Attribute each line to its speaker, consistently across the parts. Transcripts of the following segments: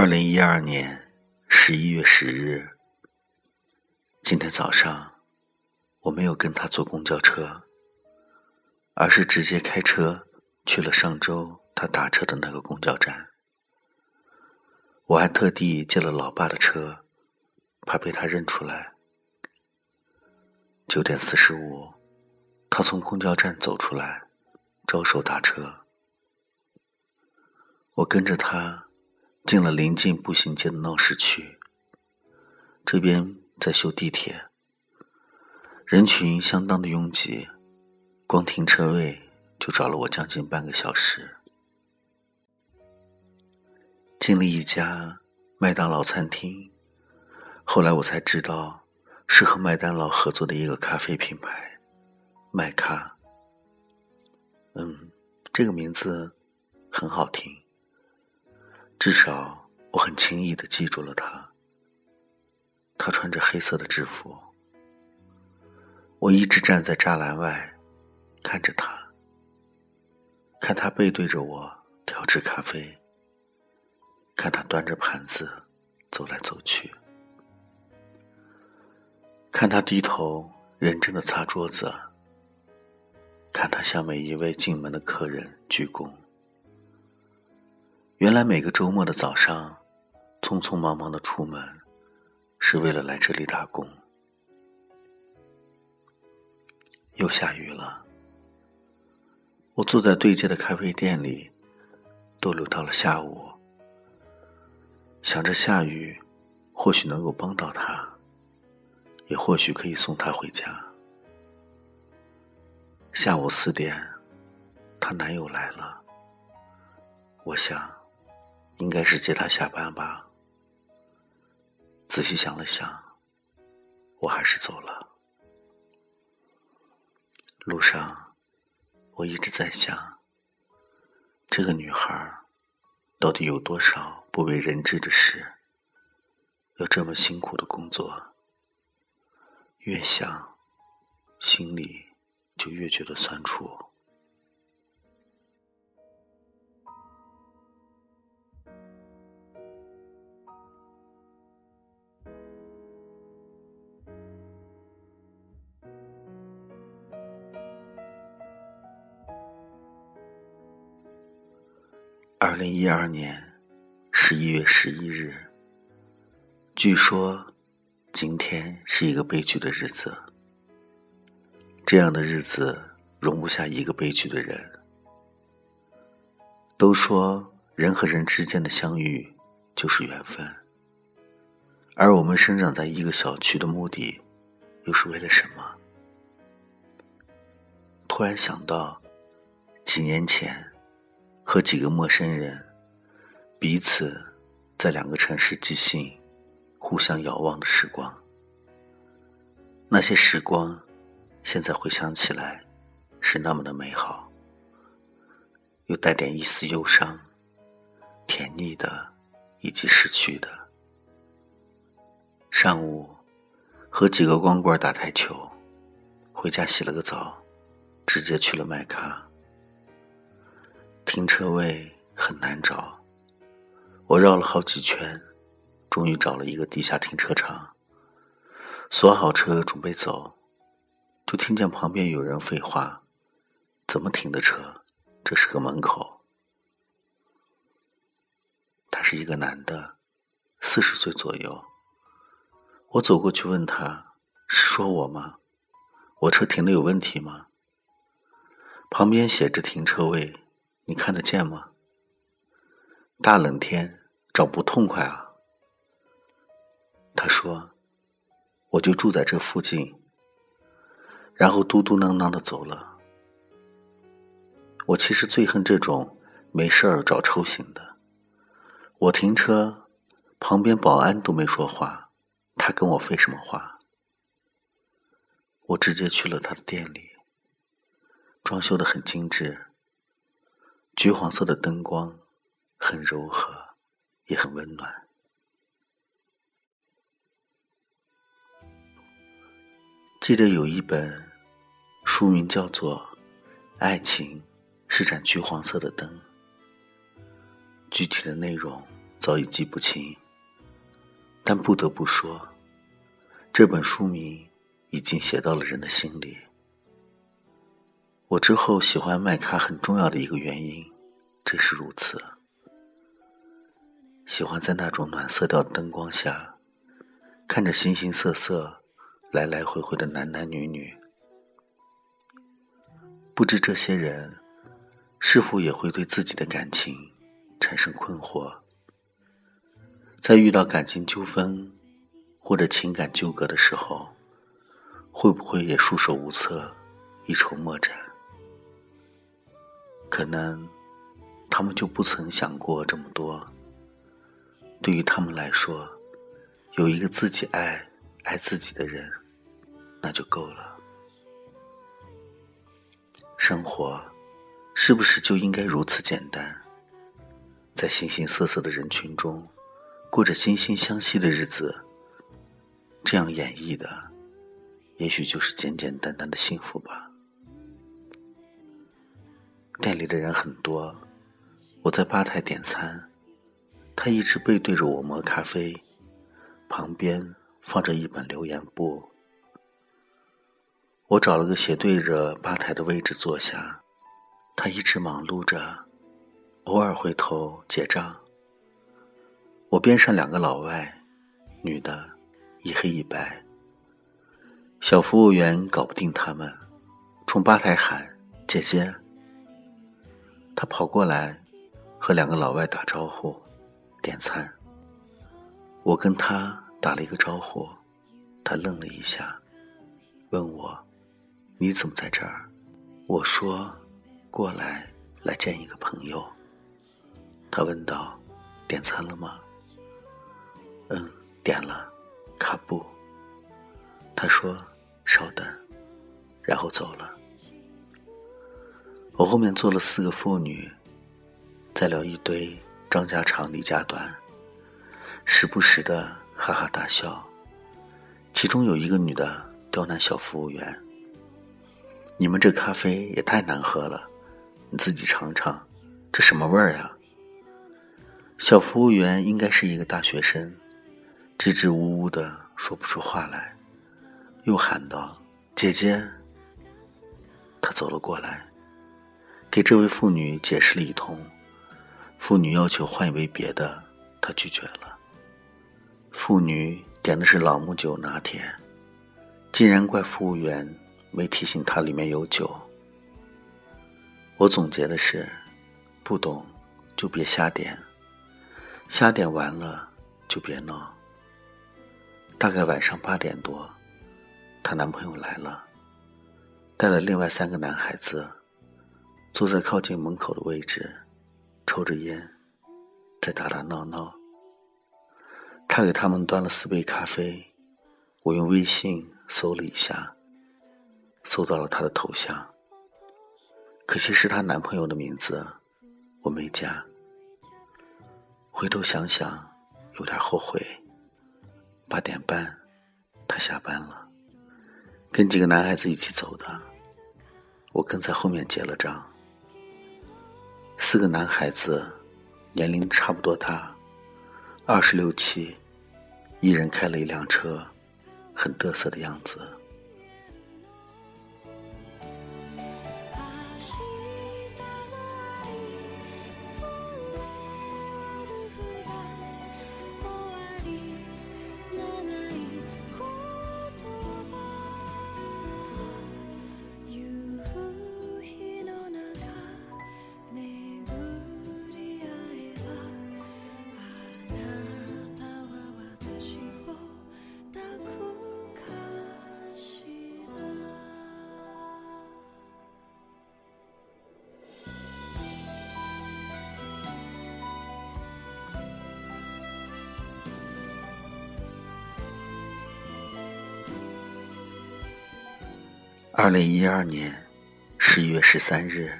Speaker 1: 二零一二年十一月十日，今天早上我没有跟他坐公交车，而是直接开车去了上周他打车的那个公交站。我还特地借了老爸的车，怕被他认出来。九点四十五，他从公交站走出来，招手打车。我跟着他。进了临近步行街的闹市区，这边在修地铁，人群相当的拥挤，光停车位就找了我将近半个小时。进了一家麦当劳餐厅，后来我才知道是和麦当劳合作的一个咖啡品牌——麦咖。嗯，这个名字很好听。至少我很轻易的记住了他。他穿着黑色的制服，我一直站在栅栏外，看着他，看他背对着我调制咖啡，看他端着盘子走来走去，看他低头认真的擦桌子，看他向每一位进门的客人鞠躬。原来每个周末的早上，匆匆忙忙的出门，是为了来这里打工。又下雨了，我坐在对街的咖啡店里，逗留到了下午，想着下雨或许能够帮到他，也或许可以送他回家。下午四点，她男友来了，我想。应该是接他下班吧。仔细想了想，我还是走了。路上，我一直在想，这个女孩到底有多少不为人知的事，要这么辛苦的工作。越想，心里就越觉得酸楚。二零一二年十一月十一日，据说今天是一个悲剧的日子。这样的日子容不下一个悲剧的人。都说人和人之间的相遇就是缘分，而我们生长在一个小区的目的，又是为了什么？突然想到，几年前。和几个陌生人，彼此在两个城市寄信，互相遥望的时光。那些时光，现在回想起来，是那么的美好，又带点一丝忧伤，甜腻的，以及失去的。上午和几个光棍打台球，回家洗了个澡，直接去了麦咖。停车位很难找，我绕了好几圈，终于找了一个地下停车场。锁好车准备走，就听见旁边有人废话：“怎么停的车？这是个门口。”他是一个男的，四十岁左右。我走过去问他：“是说我吗？我车停的有问题吗？”旁边写着停车位。你看得见吗？大冷天找不痛快啊！他说：“我就住在这附近。”然后嘟嘟囔囔的走了。我其实最恨这种没事儿找抽型的。我停车，旁边保安都没说话，他跟我废什么话？我直接去了他的店里，装修的很精致。橘黄色的灯光，很柔和，也很温暖。记得有一本书名叫做《爱情是盏橘黄色的灯》，具体的内容早已记不清。但不得不说，这本书名已经写到了人的心里。我之后喜欢麦咖很重要的一个原因，正是如此。喜欢在那种暖色调的灯光下，看着形形色色、来来回回的男男女女。不知这些人是否也会对自己的感情产生困惑？在遇到感情纠纷或者情感纠葛的时候，会不会也束手无策、一筹莫展？可能他们就不曾想过这么多。对于他们来说，有一个自己爱、爱自己的人，那就够了。生活是不是就应该如此简单？在形形色色的人群中，过着惺惺相惜的日子。这样演绎的，也许就是简简单单的幸福吧。店里的人很多，我在吧台点餐，他一直背对着我磨咖啡，旁边放着一本留言簿。我找了个斜对着吧台的位置坐下，他一直忙碌着，偶尔回头结账。我边上两个老外，女的，一黑一白。小服务员搞不定他们，冲吧台喊：“姐姐！”他跑过来，和两个老外打招呼，点餐。我跟他打了一个招呼，他愣了一下，问我。你怎么在这儿？我说：“过来，来见一个朋友。”他问道：“点餐了吗？”“嗯，点了。”卡布。他说：“稍等。”然后走了。我后面坐了四个妇女，在聊一堆张家长李家短，时不时的哈哈大笑。其中有一个女的刁难小服务员。你们这咖啡也太难喝了，你自己尝尝，这什么味儿呀？小服务员应该是一个大学生，支支吾吾的说不出话来，又喊道：“姐姐。”他走了过来，给这位妇女解释了一通。妇女要求换一杯别的，他拒绝了。妇女点的是朗姆酒拿铁，竟然怪服务员。没提醒他里面有酒。我总结的是：不懂就别瞎点，瞎点完了就别闹。大概晚上八点多，她男朋友来了，带了另外三个男孩子，坐在靠近门口的位置，抽着烟，在打打闹闹。他给他们端了四杯咖啡，我用微信搜了一下。搜到了她的头像，可惜是她男朋友的名字，我没加。回头想想，有点后悔。八点半，他下班了，跟几个男孩子一起走的，我跟在后面结了账。四个男孩子，年龄差不多大，二十六七，一人开了一辆车，很嘚瑟的样子。二零一二年十一月十三日，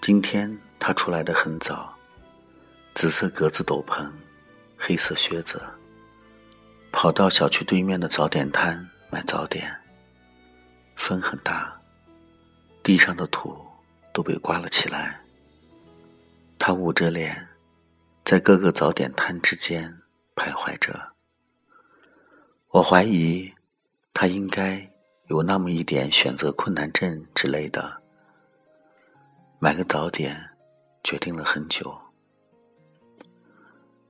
Speaker 1: 今天他出来的很早，紫色格子斗篷，黑色靴子，跑到小区对面的早点摊买早点。风很大，地上的土都被刮了起来。他捂着脸，在各个早点摊之间徘徊着。我怀疑他应该有那么一点选择困难症之类的。买个早点，决定了很久。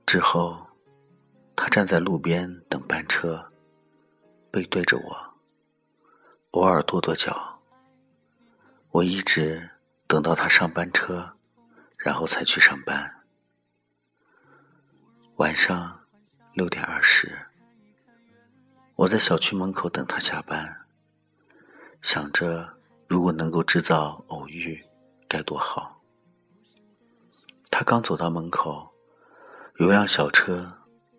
Speaker 1: 之后，他站在路边等班车，背对着我，偶尔跺跺脚。我一直等到他上班车，然后才去上班。晚上六点二十，我在小区门口等他下班，想着如果能够制造偶遇。该多好！他刚走到门口，有辆小车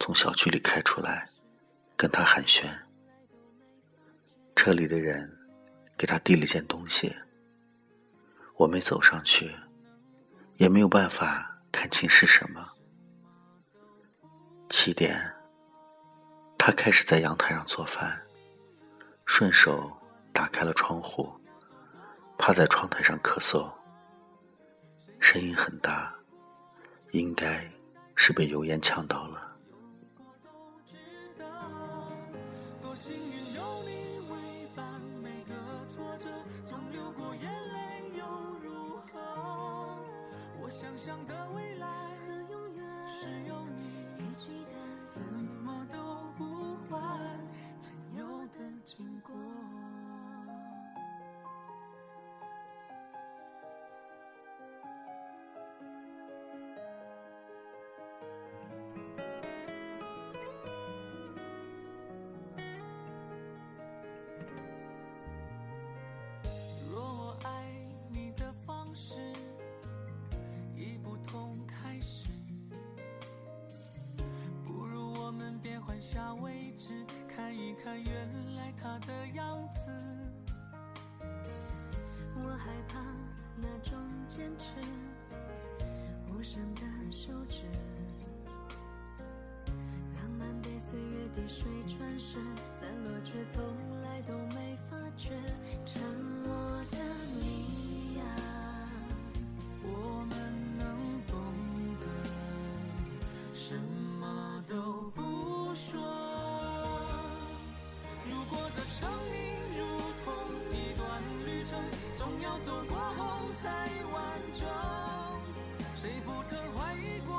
Speaker 1: 从小区里开出来，跟他寒暄。车里的人给他递了件东西，我没走上去，也没有办法看清是什么。七点，他开始在阳台上做饭，顺手打开了窗户，趴在窗台上咳嗽。声音很大，应该是被油烟呛到了。
Speaker 2: 看原来他的样子。我害怕那种坚持，无声的休止。浪漫被岁月滴水穿石，散落却从来都没发觉。走过后才完整。谁不曾怀疑过、